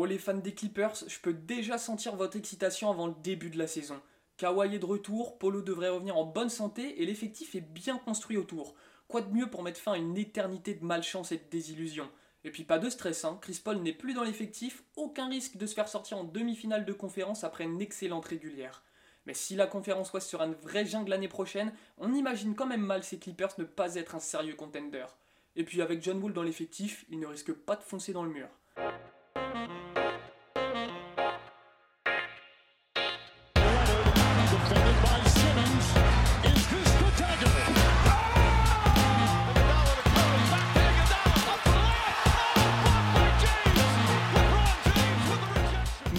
Oh les fans des Clippers, je peux déjà sentir votre excitation avant le début de la saison. Kawhi est de retour, Polo devrait revenir en bonne santé et l'effectif est bien construit autour. Quoi de mieux pour mettre fin à une éternité de malchance et de désillusion? Et puis pas de stress, hein. Chris Paul n'est plus dans l'effectif, aucun risque de se faire sortir en demi-finale de conférence après une excellente régulière. Mais si la conférence Ouest sera une vraie jungle l'année prochaine, on imagine quand même mal ces Clippers ne pas être un sérieux contender. Et puis avec John Wall dans l'effectif, il ne risque pas de foncer dans le mur.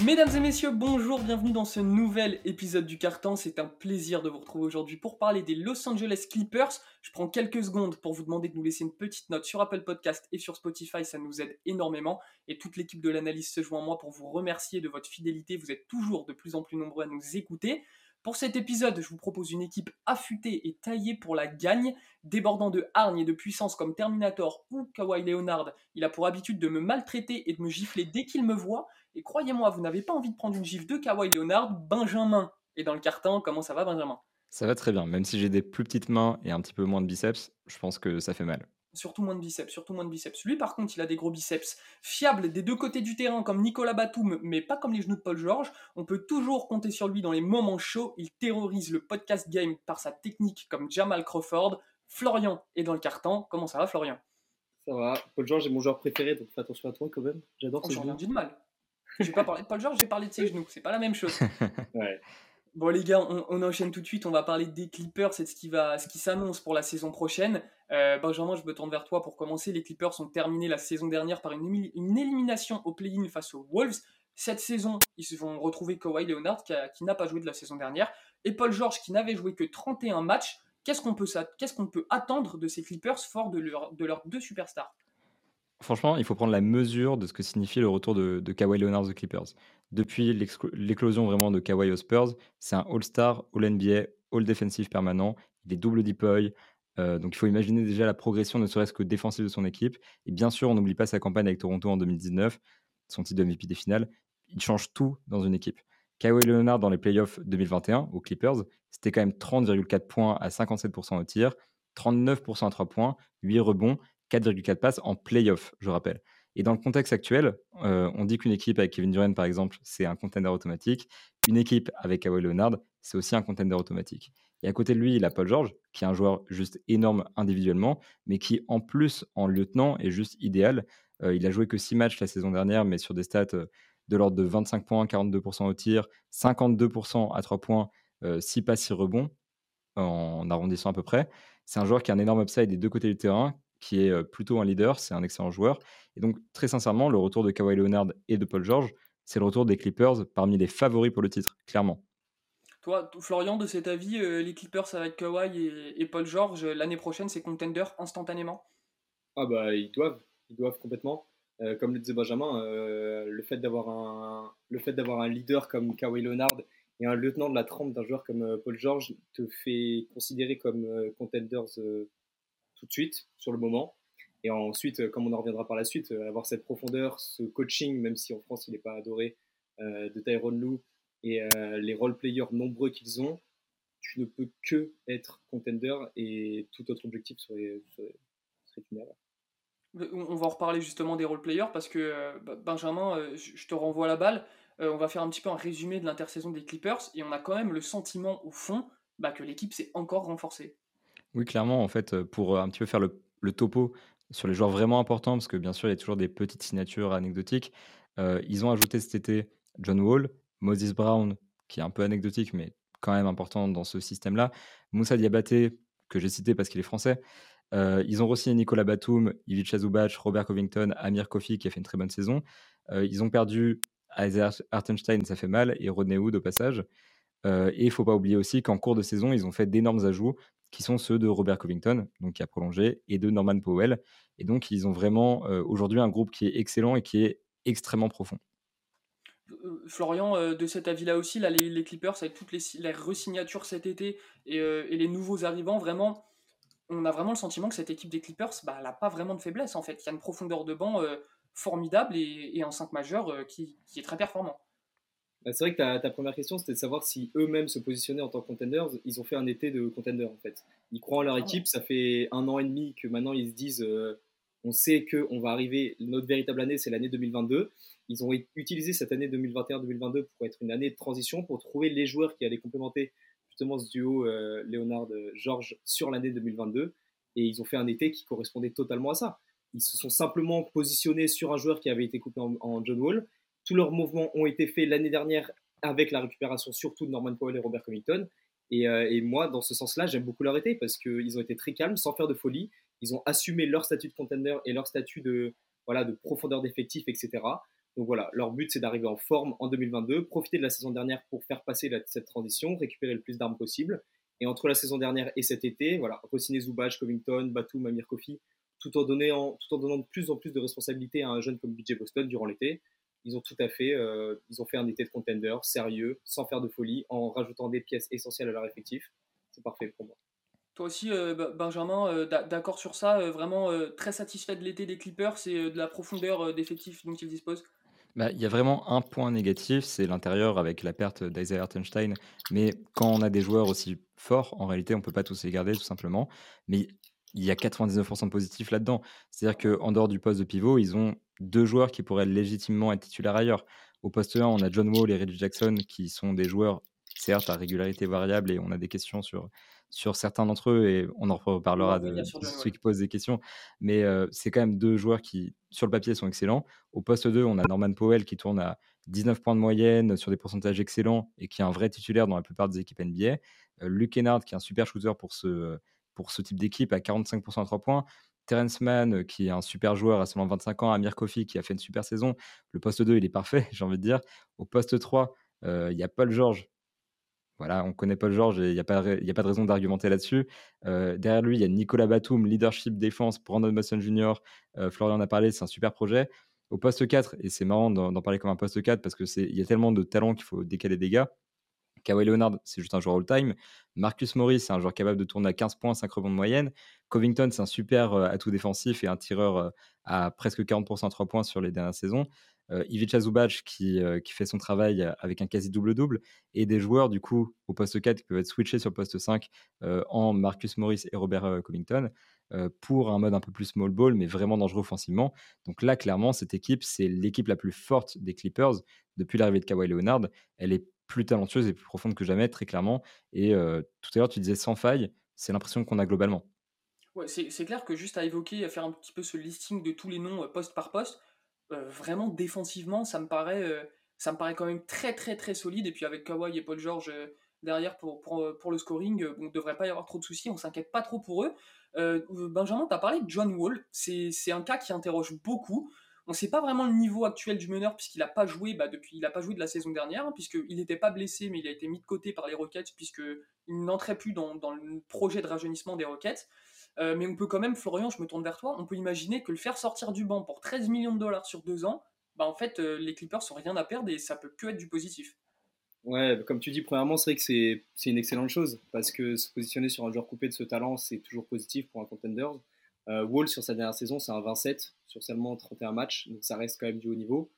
Mesdames et messieurs, bonjour, bienvenue dans ce nouvel épisode du Carton. C'est un plaisir de vous retrouver aujourd'hui pour parler des Los Angeles Clippers. Je prends quelques secondes pour vous demander de nous laisser une petite note sur Apple Podcast et sur Spotify, ça nous aide énormément. Et toute l'équipe de l'analyse se joint à moi pour vous remercier de votre fidélité. Vous êtes toujours de plus en plus nombreux à nous écouter. Pour cet épisode, je vous propose une équipe affûtée et taillée pour la gagne, débordant de hargne et de puissance comme Terminator ou Kawhi Leonard. Il a pour habitude de me maltraiter et de me gifler dès qu'il me voit. Et croyez-moi, vous n'avez pas envie de prendre une gifle de Kawhi Leonard, Benjamin. Et dans le carton, comment ça va, Benjamin? Ça va très bien. Même si j'ai des plus petites mains et un petit peu moins de biceps, je pense que ça fait mal. Surtout moins de biceps, surtout moins de biceps. Lui, par contre, il a des gros biceps. Fiable des deux côtés du terrain, comme Nicolas Batum, mais pas comme les genoux de Paul George. On peut toujours compter sur lui dans les moments chauds. Il terrorise le podcast game par sa technique, comme Jamal Crawford. Florian est dans le carton. Comment ça va, Florian? Ça va. Paul George est mon joueur préféré, donc fais attention à toi quand même. J'adore oh, J'en ai de mal. J'ai pas parlé de Paul George, j'ai parlé de ses genoux. C'est pas la même chose. ouais. Bon les gars, on, enchaîne tout de suite. On va parler des Clippers c'est ce qui va, ce qui s'annonce pour la saison prochaine. Euh, Benjamin, je me tourne vers toi pour commencer. Les Clippers ont terminé la saison dernière par une, élimination au play-in face aux Wolves. Cette saison, ils vont retrouver Kawhi Leonard qui, n'a pas joué de la saison dernière et Paul George qui n'avait joué que 31 matchs. Qu'est-ce qu'on peut, attendre de ces Clippers forts de, de leurs deux superstars? Franchement, il faut prendre la mesure de ce que signifie le retour de, Kawhi Leonard aux Clippers. Depuis l'éclosion vraiment de Kawhi aux Spurs, c'est un All-Star, All-NBA, All-Defensive permanent. Il est double DPOY. Euh, donc il faut imaginer déjà la progression, ne serait-ce que défensive de son équipe. Et bien sûr, on n'oublie pas sa campagne avec Toronto en 2019, son titre de MVP des finales. Il change tout dans une équipe. Kawhi Leonard dans les playoffs 2021 aux Clippers, c'était quand même 30,4 points à 57% au tir, 39% à 3 points, 8 rebonds 4,4 passes en playoff, je rappelle. Et dans le contexte actuel, euh, on dit qu'une équipe avec Kevin Durant, par exemple, c'est un contender automatique. Une équipe avec Kawhi Leonard, c'est aussi un contender automatique. Et à côté de lui, il a Paul George, qui est un joueur juste énorme individuellement, mais qui, en plus, en lieutenant, est juste idéal. Euh, il a joué que 6 matchs la saison dernière, mais sur des stats euh, de l'ordre de 25 points, 42% au tir, 52% à 3 points, 6 passes, 6 rebonds, en arrondissant à peu près. C'est un joueur qui a un énorme upside des deux côtés du terrain, qui est plutôt un leader, c'est un excellent joueur. Et donc, très sincèrement, le retour de Kawhi Leonard et de Paul George, c'est le retour des Clippers parmi les favoris pour le titre, clairement. Toi, Florian, de cet avis, les Clippers avec Kawhi et, Paul George, l'année prochaine, c'est contender instantanément? Ah bah, ils doivent, ils doivent complètement. comme le disait Benjamin, le fait d'avoir un, le fait d'avoir un leader comme Kawhi Leonard et un lieutenant de la trempe d'un joueur comme Paul George te fait considérer comme contenders tout de suite, sur le moment. Et ensuite, euh, comme on en reviendra par la suite, euh, avoir cette profondeur, ce coaching, même si en France il n'est pas adoré, euh, de Tyrone Lou et les role-players nombreux qu'ils ont, tu ne peux que être contender et tout autre objectif serait, serait, une erreur. On va en reparler justement des role-players parce que Benjamin, je te renvoie la balle. On va faire un petit peu un résumé de l'intersaison des Clippers et on a quand même le sentiment au fond bah, que l'équipe s'est encore renforcée. Oui, clairement, en fait, pour un petit peu faire le, topo sur les joueurs vraiment importants, parce que bien sûr, il y a toujours des petites signatures anecdotiques. ils ont ajouté cet été John Wall, Moses Brown, qui est un peu anecdotique, mais quand même important dans ce système-là. Moussa Diabaté, que j'ai cité parce qu'il est français. ils ont re Nicolas Batum, Ivica Zubac, Robert Covington, Amir Kofi, qui a fait une très bonne saison. ils ont perdu Isaiah Hartenstein, ça fait mal, et Rodney Wood au passage. et il faut pas oublier aussi qu'en cours de saison, ils ont fait d'énormes ajouts qui sont ceux de Robert Covington, donc qui a prolongé, et de Norman Powell. Et donc, ils ont vraiment euh, aujourd'hui un groupe qui est excellent et qui est extrêmement profond. Euh, Florian, euh, de cet avis-là aussi, les, Clippers, avec toutes les, les resignatures cet été et, les nouveaux arrivants, vraiment, on a vraiment le sentiment que cette équipe des Clippers, bah, elle n'a pas vraiment de faiblesse en fait. Il y a une profondeur de banc formidable et, un 5 majeur qui, est très performant. Bah, c'est vrai que ta, première question, c'était de savoir si eux-mêmes se positionnaient en tant que contenders. Ils ont fait un été de contenders, en fait. Ils croient en leur ah équipe. Ça fait un an et demi que maintenant ils se disent on sait qu'on va arriver, notre véritable année, c'est l'année 2022. Ils ont utilisé cette année 2021-2022 pour être une année de transition, pour trouver les joueurs qui allaient complémenter justement ce duo euh, Léonard-Georges sur l'année 2022. Et ils ont fait un été qui correspondait totalement à ça. Ils se sont simplement positionnés sur un joueur qui avait été coupé en, John Wall. Tous leurs mouvements ont été faits l'année dernière avec la récupération surtout de Norman Powell et Robert Covington. Et, euh, et moi, dans ce sens-là, j'aime beaucoup leur été parce qu'ils ont été très calmes, sans faire de folie ils ont assumé leur statut de contender et leur statut de, voilà, de profondeur d'effectif, etc. Donc voilà, leur but c'est d'arriver en forme en 2022, profiter de la saison dernière pour faire passer cette transition, récupérer le plus d'armes possible. Et entre la saison dernière et cet été, voilà, re-signer Zubac, Covington, Batum, Amir Kofi, tout en, donnant, tout en donnant de plus en plus de responsabilités à un jeune comme BJ Boston durant l'été. Ils ont tout à fait, euh, ils ont fait un été de contender sérieux, sans faire de folie, en rajoutant des pièces essentielles à leur effectif. C'est parfait pour moi. Toi aussi, euh, Benjamin, euh, d'accord sur ça, euh, vraiment très satisfait de l'été des Clippers et de la profondeur d'effectifs dont ils disposent? Bah, il y a vraiment un point négatif, c'est l'intérieur avec la perte d'Isaiah Hartenstein. Mais quand on a des joueurs aussi forts, en réalité, on ne peut pas tous les garder, tout simplement. Mais il y a 99% de positifs là-dedans. C'est-à-dire qu'en dehors du poste de pivot, ils ont deux joueurs qui pourraient légitimement être titulaires ailleurs. Au poste 1, on a John Wall et Reggie Jackson qui sont des joueurs, certes, à régularité variable et on a des questions sur sur certains d'entre eux, et on en reparlera de, ceux qui posent des questions. Mais c'est quand même deux joueurs qui, sur le papier, sont excellents. Au poste 2, on a Norman Powell qui tourne à 19 points de moyenne sur des pourcentages excellents et qui est un vrai titulaire dans la plupart des équipes NBA. Luke Kennard qui est un super shooter pour ce, pour ce type d'équipe à 45% à 3 points. Terence Mann, qui est un super joueur à seulement 25 ans, Amir Kofi, qui a fait une super saison. Le poste 2, il est parfait, j'ai envie de dire. Au poste 3, il y a Paul George, voilà, on connaît Paul George et il n'y a, a pas de raison d'argumenter là-dessus. Euh, derrière lui, il y a Nicolas Batum, leadership défense, Brandon Musson Jr. Euh, Florian en a parlé, c'est un super projet. Au poste 4, et c'est marrant d'en parler comme un poste 4 parce qu'il y a tellement de talents qu'il faut décaler des gars. Kawhi Leonard, c'est juste un joueur all-time. Marcus Morris, c'est un joueur capable de tourner à 15 points, 5 rebonds de moyenne. Covington, c'est un super euh, atout défensif et un tireur à presque 40% à 3 points sur les dernières saisons euh, Ivica Zubac qui, euh, qui fait son travail avec un quasi double-double, et des joueurs du coup au poste 4 qui peuvent être switchés sur le poste 5 euh, en Marcus Morris et Robert euh, Covington pour un mode un peu plus small ball, mais vraiment dangereux offensivement. Donc là, clairement, cette équipe, c'est l'équipe la plus forte des Clippers depuis l'arrivée de Kawhi Leonard. Elle est plus talentueuse et plus profonde que jamais, très clairement. Et tout à l'heure, tu disais sans faille, c'est l'impression qu'on a globalement. Ouais, c'est clair que juste à évoquer, à faire un petit peu ce listing de tous les noms poste par poste, vraiment défensivement, ça me paraît, ça me paraît quand même très très très solide. Et puis avec Kawhi et Paul George derrière pour, pour, le scoring, on ne devrait pas y avoir trop de soucis, on s'inquiète pas trop pour eux. Benjamin, tu as parlé de John Wall, c'est un cas qui interroge beaucoup. On ne sait pas vraiment le niveau actuel du meneur puisqu'il n'a pas joué bah, depuis, il a pas joué de la saison dernière, hein, puisqu'il n'était pas blessé, mais il a été mis de côté par les Rockets puisqu'il n'entrait plus dans, le projet de rajeunissement des Rockets. Euh, mais on peut quand même, Florian, je me tourne vers toi, on peut imaginer que le faire sortir du banc pour 13 millions de dollars sur deux ans, bah en fait, euh, les Clippers n'ont rien à perdre et ça peut que être du positif. Ouais, comme tu dis, premièrement, c'est vrai que c'est une excellente chose parce que se positionner sur un joueur coupé de ce talent, c'est toujours positif pour un contender. Euh, Wall, sur sa dernière saison, c'est un 27 sur seulement 31 matchs, donc ça reste quand même du haut niveau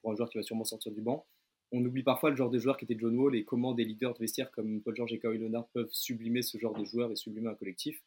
pour un joueur qui va sûrement sortir du banc. On oublie parfois le genre de joueur qui était John Wall et comment des leaders de vestiaire comme Paul George et Kawhi Leonard peuvent sublimer ce genre de joueur et sublimer un collectif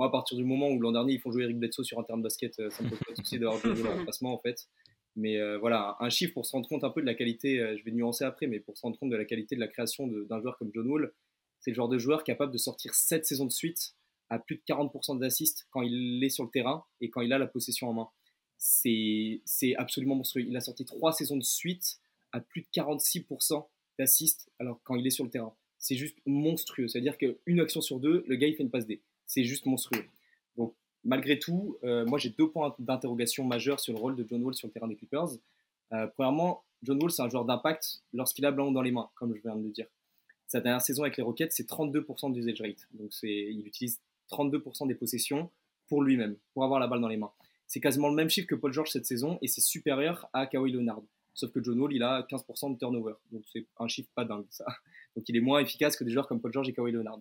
à partir du moment où l'an dernier ils font jouer Eric Bledsoe sur un terrain de basket, euh, ça me pose pas de souci d'avoir joué le remplacement en fait. Mais euh, voilà, un chiffre pour se rendre compte un peu de la qualité, euh, je vais nuancer après, mais pour se rendre compte de la qualité de la création d'un joueur comme John Wall, c'est le genre de joueur capable de sortir 7 saisons de suite à plus de 40% d'assists quand il est sur le terrain et quand il a la possession en main. C'est absolument monstrueux. Il a sorti 3 saisons de suite à plus de 46% d'assists alors quand il est sur le terrain. C'est juste monstrueux. C'est-à-dire qu'une action sur deux, le gars il fait une passe D c'est juste monstrueux. Donc, malgré tout, euh, moi j'ai deux points d'interrogation majeurs sur le rôle de John Wall sur le terrain des Clippers. Euh, premièrement, John Wall, c'est un joueur d'impact lorsqu'il a ballon dans les mains, comme je viens de le dire. Sa dernière saison avec les Rockets, c'est 32% d'usage rate. Donc, il utilise 32% des possessions pour lui-même, pour avoir la balle dans les mains. C'est quasiment le même chiffre que Paul George cette saison et c'est supérieur à Kawhi Leonard. Sauf que John Wall, il a 15% de turnover. Donc, c'est un chiffre pas dingue, ça. Donc, il est moins efficace que des joueurs comme Paul George et Kawhi Leonard.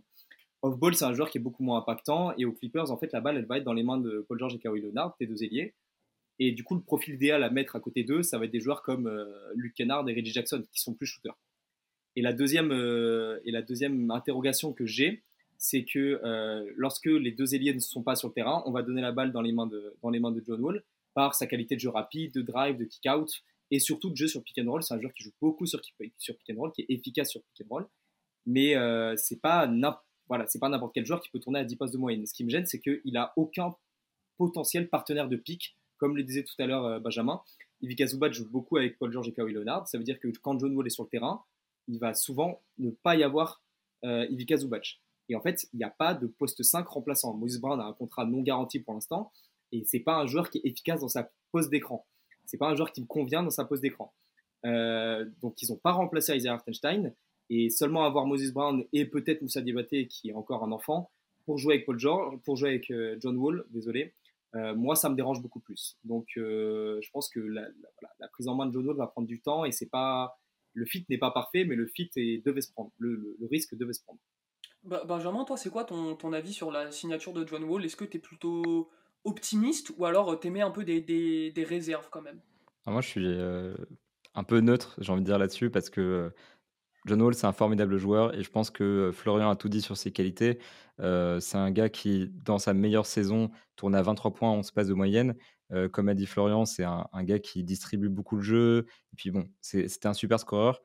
Off-ball, c'est un joueur qui est beaucoup moins impactant. Et aux Clippers, en fait, la balle, elle va être dans les mains de Paul George et Kawhi Leonard, tes deux ailiers. Et du coup, le profil idéal à mettre à côté d'eux, ça va être des joueurs comme Luke Kennard et Reggie Jackson, qui sont plus shooters. Et la deuxième, et la deuxième interrogation que j'ai, c'est que lorsque les deux ailiers ne sont pas sur le terrain, on va donner la balle dans les mains de, dans les mains de John Wall par sa qualité de jeu rapide, de drive, de kick-out et surtout de jeu sur pick and roll. C'est un joueur qui joue beaucoup sur, pick and roll, qui est efficace sur pick and roll, mais euh, c'est pas voilà, c'est pas n'importe quel joueur qui peut tourner à 10 postes de moyenne. Ce qui me gêne, c'est qu'il a aucun potentiel partenaire de pick, comme le disait tout à l'heure euh, Benjamin. Ivica Zubac joue beaucoup avec Paul George et Kawhi Leonard. Ça veut dire que quand John Wall est sur le terrain, il va souvent ne pas y avoir euh, Ivica Zubac. Et en fait, il n'y a pas de poste 5 remplaçant. Moses Brown a un contrat non garanti pour l'instant, et c'est pas un joueur qui est efficace dans sa pose d'écran. C'est pas un joueur qui me convient dans sa pose d'écran. Euh, donc ils n'ont pas remplacé Isaiah Hartenstein et seulement avoir Moses Brown et peut-être Moussa Diabaté qui est encore un enfant pour jouer avec Paul George, pour jouer avec euh, John Wall, désolé. Euh, moi, ça me dérange beaucoup plus. Donc, je pense que la, prise en main de John Wall va prendre du temps et c'est pas le fit n'est pas parfait, mais le fit est, devait se prendre. Le, risque devait se prendre. Benjamin, toi, c'est quoi ton, ton, avis sur la signature de John Wall? Est-ce que tu es plutôt optimiste ou alors euh, mets un peu des, des, réserves quand même? Ah, Moi, je suis euh, un peu neutre, j'ai envie de dire là-dessus, parce que euh, John Wall, c'est un formidable joueur et je pense que Florian a tout dit sur ses qualités. c'est un gars qui, dans sa meilleure saison, tourne à 23 points en passe de moyenne. comme a dit Florian, c'est un, gars qui distribue beaucoup de jeux. Et puis bon, c'était un super scoreur.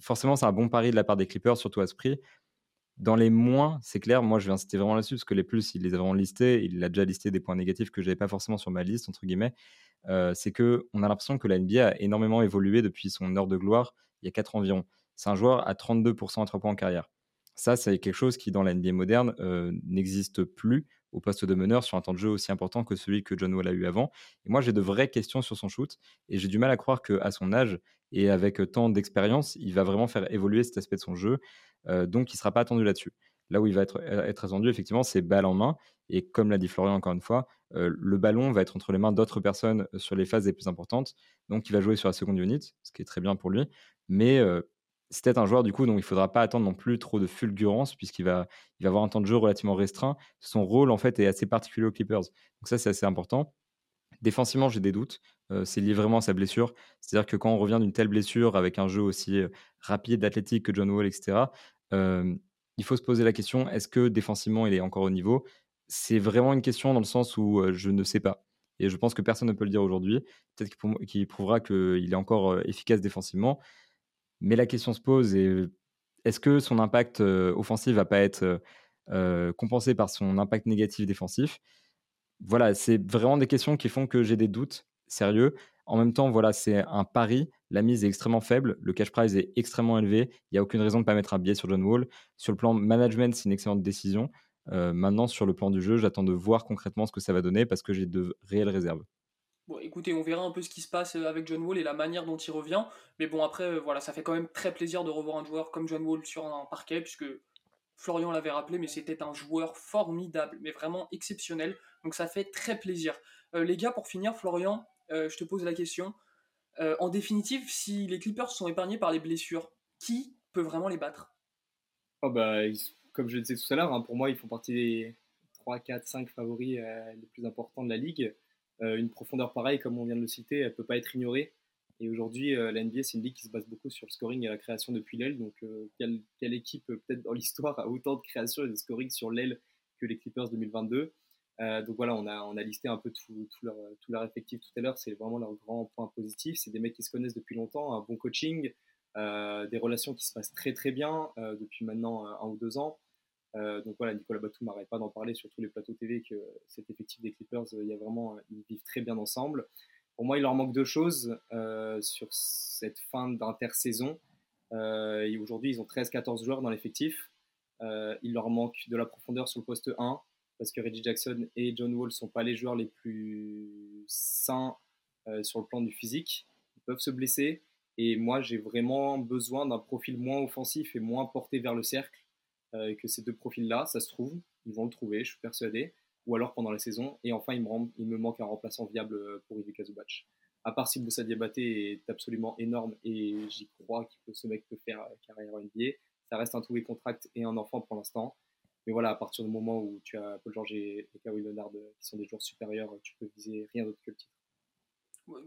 forcément, c'est un bon pari de la part des Clippers, surtout à ce prix. Dans les moins, c'est clair, moi je vais insister vraiment là-dessus parce que les plus, il les a vraiment listés. Il a déjà listé des points négatifs que je n'avais pas forcément sur ma liste, entre guillemets. Euh, c'est que on a l'impression que la NBA a énormément évolué depuis son heure de gloire, il y a 4 environ. C'est un joueur à 32% à 3 points en carrière. Ça, c'est quelque chose qui, dans la NBA moderne, euh, n'existe plus au poste de meneur sur un temps de jeu aussi important que celui que John Wall a eu avant. Et moi, j'ai de vraies questions sur son shoot et j'ai du mal à croire qu'à son âge et avec tant d'expérience, il va vraiment faire évoluer cet aspect de son jeu. Euh, donc, il ne sera pas attendu là-dessus. Là où il va être, euh, être attendu, effectivement, c'est balle en main. Et comme l'a dit Florian encore une fois, euh, le ballon va être entre les mains d'autres personnes sur les phases les plus importantes. Donc, il va jouer sur la seconde unit, ce qui est très bien pour lui. Mais c'est peut-être un joueur du coup dont il ne faudra pas attendre non plus trop de fulgurance puisqu'il va, il va avoir un temps de jeu relativement restreint. Son rôle en fait est assez particulier aux Clippers. Donc ça c'est assez important. Défensivement, j'ai des doutes. C'est lié vraiment à sa blessure. C'est-à-dire que quand on revient d'une telle blessure avec un jeu aussi rapide, athlétique que John Wall, etc., il faut se poser la question est-ce que défensivement il est encore au niveau? C'est vraiment une question dans le sens où je ne sais pas. Et je pense que personne ne peut le dire aujourd'hui. Peut-être qu'il prouvera qu'il est encore efficace défensivement. Mais la question se pose est-ce que son impact offensif va pas être compensé par son impact négatif défensif? Voilà, c'est vraiment des questions qui font que j'ai des doutes sérieux. En même temps, voilà, c'est un pari. La mise est extrêmement faible. Le cash price est extrêmement élevé. Il n'y a aucune raison de ne pas mettre un biais sur John Wall. Sur le plan management, c'est une excellente décision. maintenant, sur le plan du jeu, j'attends de voir concrètement ce que ça va donner parce que j'ai de réelles réserves. Bon, écoutez, on verra un peu ce qui se passe euh, avec John Wall et la manière dont il revient. Mais bon, après, euh, voilà, ça fait quand même très plaisir de revoir un joueur comme John Wall sur un parquet, puisque Florian l'avait rappelé, mais c'était un joueur formidable, mais vraiment exceptionnel. Donc ça fait très plaisir. Euh, les gars, pour finir, Florian, je te pose la question. en définitive, si les Clippers sont épargnés par les blessures, qui peut vraiment les battre? Oh bah, Comme je le disais tout à l'heure, hein, pour moi, ils font partie des 3, 4, 5 favoris les plus importants de la ligue. Euh, une profondeur pareille, comme on vient de le citer, elle ne peut pas être ignorée. Et aujourd'hui, euh, la NBA, c'est une ligue qui se base beaucoup sur le scoring et la création depuis l'aile. Donc, euh, quelle, équipe, peut-être dans l'histoire, a autant de création et de scoring sur l'aile que les Clippers 2022 Donc voilà, on a, listé un peu tout, leur, effectif tout à l'heure. C'est vraiment leur grand point positif. C'est des mecs qui se connaissent depuis longtemps, un bon coaching, des relations qui se passent très très bien depuis maintenant un ou deux ans. Euh, donc voilà, Nicolas Batum n'arrête pas d'en parler sur tous les plateaux TV que cet effectif des Clippers, euh, il y a vraiment, ils vivent très bien ensemble. Pour moi, il leur manque deux choses euh, sur cette fin d'intersaison. Aujourd'hui, ils ont 13-14 joueurs dans l'effectif. il leur manque de la profondeur sur le poste 1 parce que Reggie Jackson et John Wall ne sont pas les joueurs les plus sains sur le plan du physique. Ils peuvent se blesser. Et moi, j'ai vraiment besoin d'un profil moins offensif et moins porté vers le cercle euh, que ces deux profils-là, ça se trouve, ils vont le trouver, je suis persuadé, ou alors pendant la saison. Et enfin, il me, manque un remplaçant viable euh, pour Ivica Zubac. À part si Moussa Diabaté est absolument énorme et j'y crois que ce mec peut faire euh, carrière NBA, ça reste un tout contract et un enfant pour l'instant. Mais voilà, à partir du moment où tu as Paul George et, Kawhi Leonard qui sont des joueurs supérieurs, tu peux viser rien d'autre que le titre.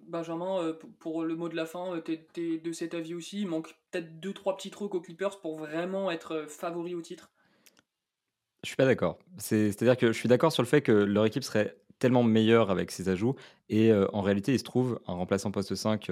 Benjamin, euh, pour le mot de la fin, tu es, de cet avis aussi. Il manque peut-être 2-3 petits trucs aux Clippers pour vraiment être favori au titre? Je suis pas d'accord. C'est-à-dire que je suis d'accord sur le fait que leur équipe serait tellement meilleure avec ses ajouts. Et en réalité, il se trouve un remplaçant poste 5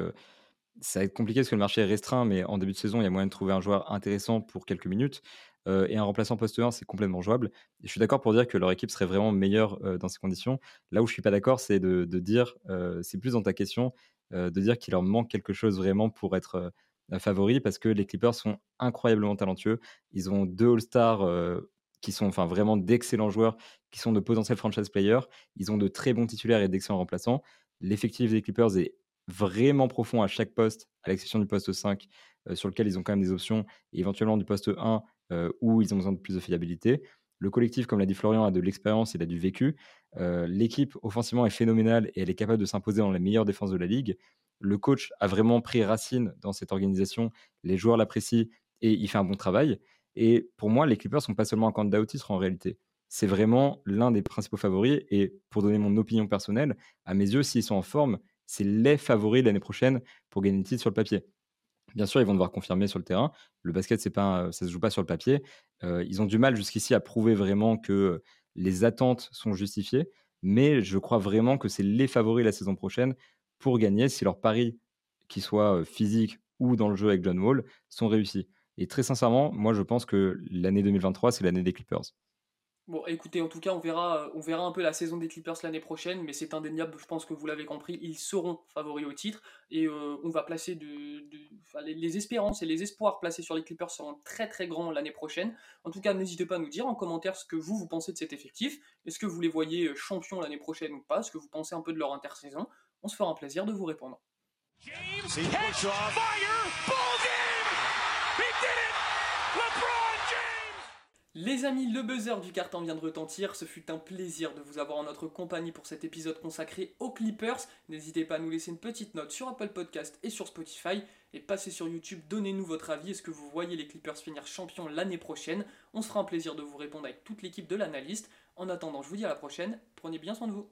ça va être compliqué parce que le marché est restreint, mais en début de saison, il y a moyen de trouver un joueur intéressant pour quelques minutes. Euh, et un remplaçant poste 1, c'est complètement jouable. Je suis d'accord pour dire que leur équipe serait vraiment meilleure euh, dans ces conditions. Là où je suis pas d'accord, c'est de, dire, euh, c'est plus dans ta question, de dire qu'il leur manque quelque chose vraiment pour être favori, parce que les Clippers sont incroyablement talentueux. Ils ont deux All-Stars qui sont enfin vraiment d'excellents joueurs, qui sont de potentiels franchise players. Ils ont de très bons titulaires et d'excellents remplaçants. L'effectif des Clippers est vraiment profond à chaque poste, à l'exception du poste 5, euh, sur lequel ils ont quand même des options, et éventuellement du poste 1, euh, où ils ont besoin de plus de fiabilité. Le collectif, comme l'a dit Florian, a de l'expérience, il a du vécu. L'équipe, offensivement, est phénoménale et elle est capable de s'imposer dans les meilleures défenses de la ligue. Le coach a vraiment pris racine dans cette organisation. Les joueurs l'apprécient et il fait un bon travail. Et pour moi, les Clippers ne sont pas seulement un candidat au titre en réalité. C'est vraiment l'un des principaux favoris. Et pour donner mon opinion personnelle, à mes yeux, s'ils sont en forme, c'est les favoris l'année prochaine pour gagner le titre sur le papier. Bien sûr, ils vont devoir confirmer sur le terrain. Le basket, c'est pas, ça se joue pas sur le papier. Euh, ils ont du mal jusqu'ici à prouver vraiment que les attentes sont justifiées, mais je crois vraiment que c'est les favoris la saison prochaine pour gagner si leurs paris, qu'ils soient euh, physiques ou dans le jeu avec John Wall, sont réussis. Et très sincèrement, moi, je pense que l'année 2023, c'est l'année des Clippers. Bon, écoutez, en tout cas, on verra, on verra un peu la saison des Clippers l'année prochaine, mais c'est indéniable, je pense que vous l'avez compris, ils seront favoris au titre, et euh, on va placer de, les, espérances et les espoirs placés sur les Clippers seront très très grands l'année prochaine. En tout cas, n'hésitez pas à nous dire en commentaire ce que vous, vous pensez de cet effectif. Est-ce que vous les voyez euh, champions l'année prochaine ou pas? Est-ce que vous pensez un peu de leur intersaison? On se fera un plaisir de vous répondre. James, Les amis, le buzzer du carton vient de retentir. Ce fut un plaisir de vous avoir en notre compagnie pour cet épisode consacré aux Clippers. N'hésitez pas à nous laisser une petite note sur Apple Podcast et sur Spotify. Et passez sur YouTube, donnez-nous votre avis. Est-ce que vous voyez les Clippers finir champions l'année prochaine? On se fera un plaisir de vous répondre avec toute l'équipe de l'analyste. En attendant, je vous dis à la prochaine. Prenez bien soin de vous.